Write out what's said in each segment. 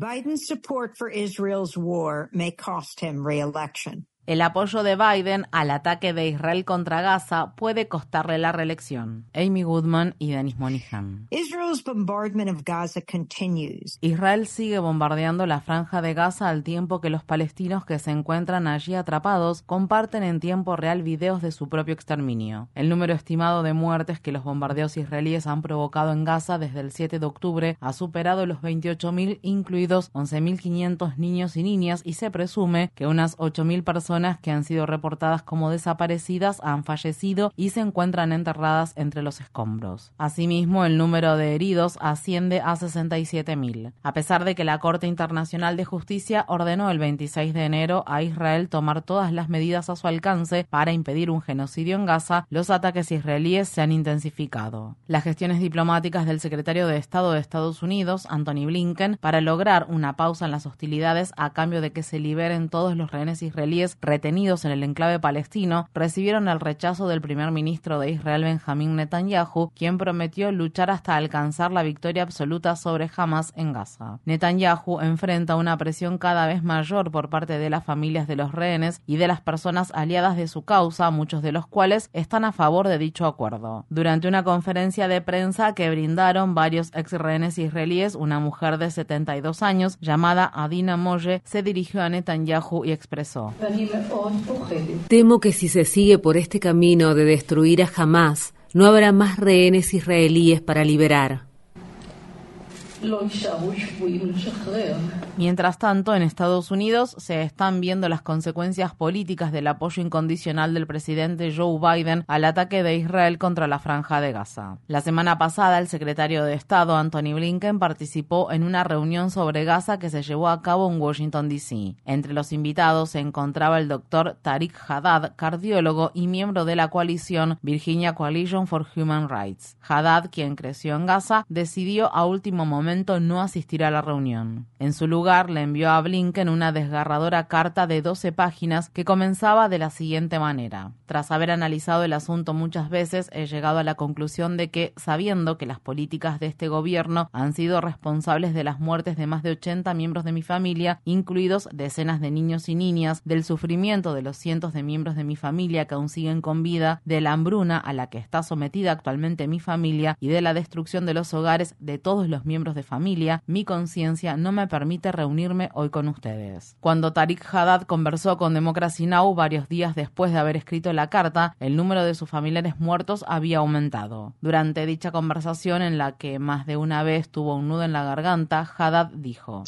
Biden's support for Israel's war may cost him re-election. El apoyo de Biden al ataque de Israel contra Gaza puede costarle la reelección. Amy Goodman y Denis Monihan. Israel sigue bombardeando la franja de Gaza al tiempo que los palestinos que se encuentran allí atrapados comparten en tiempo real videos de su propio exterminio. El número estimado de muertes que los bombardeos israelíes han provocado en Gaza desde el 7 de octubre ha superado los 28.000, incluidos 11.500 niños y niñas, y se presume que unas 8.000 personas que han sido reportadas como desaparecidas han fallecido y se encuentran enterradas entre los escombros. Asimismo, el número de heridos asciende a 67.000. A pesar de que la Corte Internacional de Justicia ordenó el 26 de enero a Israel tomar todas las medidas a su alcance para impedir un genocidio en Gaza, los ataques israelíes se han intensificado. Las gestiones diplomáticas del secretario de Estado de Estados Unidos, Anthony Blinken, para lograr una pausa en las hostilidades a cambio de que se liberen todos los rehenes israelíes retenidos en el enclave palestino recibieron el rechazo del primer ministro de Israel Benjamín Netanyahu, quien prometió luchar hasta alcanzar la victoria absoluta sobre Hamas en Gaza. Netanyahu enfrenta una presión cada vez mayor por parte de las familias de los rehenes y de las personas aliadas de su causa, muchos de los cuales están a favor de dicho acuerdo. Durante una conferencia de prensa que brindaron varios ex rehenes israelíes, una mujer de 72 años llamada Adina Moye se dirigió a Netanyahu y expresó: Temo que si se sigue por este camino de destruir a Hamas, no habrá más rehenes israelíes para liberar. Mientras tanto, en Estados Unidos se están viendo las consecuencias políticas del apoyo incondicional del presidente Joe Biden al ataque de Israel contra la franja de Gaza. La semana pasada, el secretario de Estado, Anthony Blinken, participó en una reunión sobre Gaza que se llevó a cabo en Washington, D.C. Entre los invitados se encontraba el doctor Tariq Haddad, cardiólogo y miembro de la coalición Virginia Coalition for Human Rights. Haddad, quien creció en Gaza, decidió a último momento no asistir a la reunión. En su lugar, le envió a Blinken una desgarradora carta de 12 páginas que comenzaba de la siguiente manera. Tras haber analizado el asunto muchas veces, he llegado a la conclusión de que, sabiendo que las políticas de este gobierno han sido responsables de las muertes de más de 80 miembros de mi familia, incluidos decenas de niños y niñas, del sufrimiento de los cientos de miembros de mi familia que aún siguen con vida, de la hambruna a la que está sometida actualmente mi familia y de la destrucción de los hogares de todos los miembros de familia, mi conciencia no me permite reunirme hoy con ustedes. Cuando Tariq Haddad conversó con Democracy Now! varios días después de haber escrito la carta, el número de sus familiares muertos había aumentado. Durante dicha conversación, en la que más de una vez tuvo un nudo en la garganta, Haddad dijo: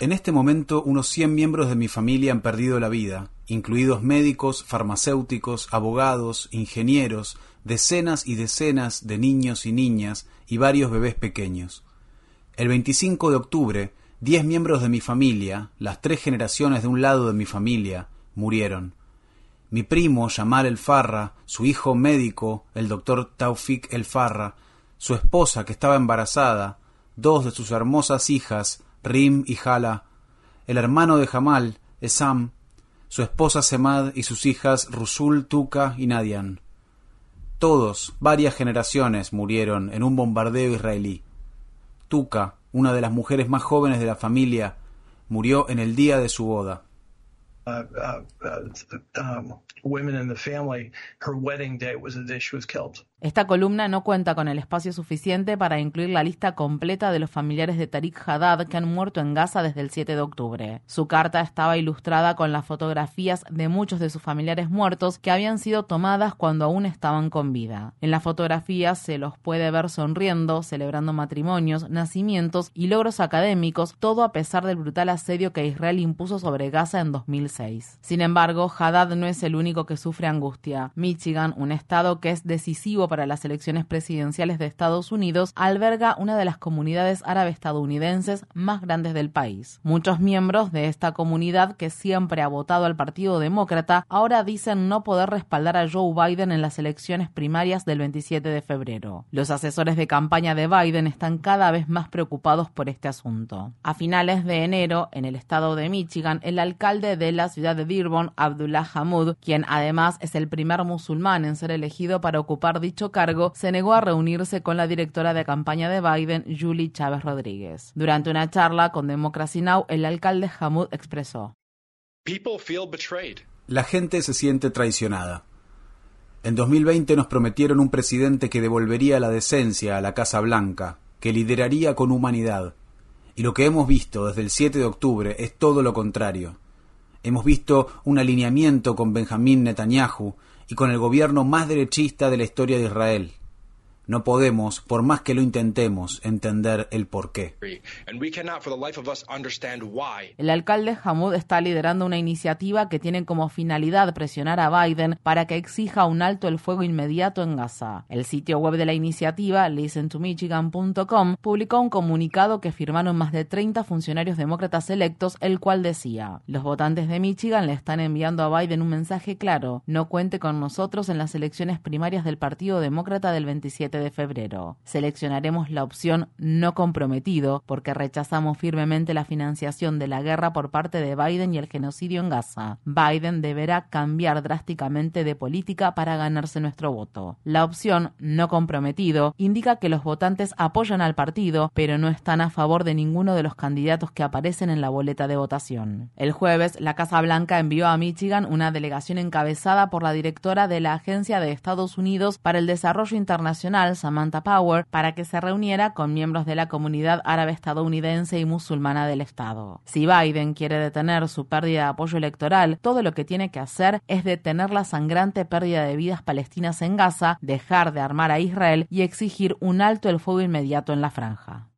En este momento, unos 100 miembros de mi familia han perdido la vida, incluidos médicos, farmacéuticos, abogados, ingenieros, decenas y decenas de niños y niñas y varios bebés pequeños. El 25 de octubre, diez miembros de mi familia, las tres generaciones de un lado de mi familia, murieron. Mi primo, Yamal El Farra, su hijo médico, el doctor Taufik El Farra, su esposa que estaba embarazada, dos de sus hermosas hijas, Rim y Hala, el hermano de Jamal, Esam, su esposa Semad y sus hijas Rusul, Tuka y Nadian. Todos, varias generaciones, murieron en un bombardeo israelí. Tuka, una de las mujeres más jóvenes de la familia, murió en el día de su boda. Uh, uh, um, esta columna no cuenta con el espacio suficiente para incluir la lista completa de los familiares de Tariq Haddad que han muerto en Gaza desde el 7 de octubre. Su carta estaba ilustrada con las fotografías de muchos de sus familiares muertos que habían sido tomadas cuando aún estaban con vida. En las fotografías se los puede ver sonriendo, celebrando matrimonios, nacimientos y logros académicos, todo a pesar del brutal asedio que Israel impuso sobre Gaza en 2006. Sin embargo, Haddad no es el único que sufre angustia. Michigan, un estado que es decisivo para las elecciones presidenciales de Estados Unidos, alberga una de las comunidades árabe estadounidenses más grandes del país. Muchos miembros de esta comunidad que siempre ha votado al Partido Demócrata ahora dicen no poder respaldar a Joe Biden en las elecciones primarias del 27 de febrero. Los asesores de campaña de Biden están cada vez más preocupados por este asunto. A finales de enero, en el estado de Michigan, el alcalde de la ciudad de Dearborn, Abdullah Hamud, quien además es el primer musulmán en ser elegido para ocupar dicho dicho cargo, se negó a reunirse con la directora de campaña de Biden, Julie Chávez Rodríguez. Durante una charla con Democracy Now, el alcalde Hamoud expresó: La gente se siente traicionada. En 2020 nos prometieron un presidente que devolvería la decencia a la Casa Blanca, que lideraría con humanidad. Y lo que hemos visto desde el 7 de octubre es todo lo contrario. Hemos visto un alineamiento con Benjamín Netanyahu y con el gobierno más derechista de la historia de Israel. No podemos, por más que lo intentemos, entender el porqué. El alcalde Hamoud está liderando una iniciativa que tiene como finalidad presionar a Biden para que exija un alto el fuego inmediato en Gaza. El sitio web de la iniciativa, listentomichigan.com, publicó un comunicado que firmaron más de 30 funcionarios demócratas electos, el cual decía: Los votantes de Michigan le están enviando a Biden un mensaje claro: no cuente con nosotros en las elecciones primarias del Partido Demócrata del 27 de febrero. Seleccionaremos la opción no comprometido porque rechazamos firmemente la financiación de la guerra por parte de Biden y el genocidio en Gaza. Biden deberá cambiar drásticamente de política para ganarse nuestro voto. La opción no comprometido indica que los votantes apoyan al partido, pero no están a favor de ninguno de los candidatos que aparecen en la boleta de votación. El jueves, la Casa Blanca envió a Michigan una delegación encabezada por la directora de la Agencia de Estados Unidos para el Desarrollo Samantha Power, para que se reuniera con miembros de la comunidad árabe estadounidense y musulmana del Estado. Si Biden quiere detener su pérdida de apoyo electoral, todo lo que tiene que hacer es detener la sangrante pérdida de vidas palestinas en Gaza, dejar de armar a Israel y exigir un alto el fuego inmediato en la franja.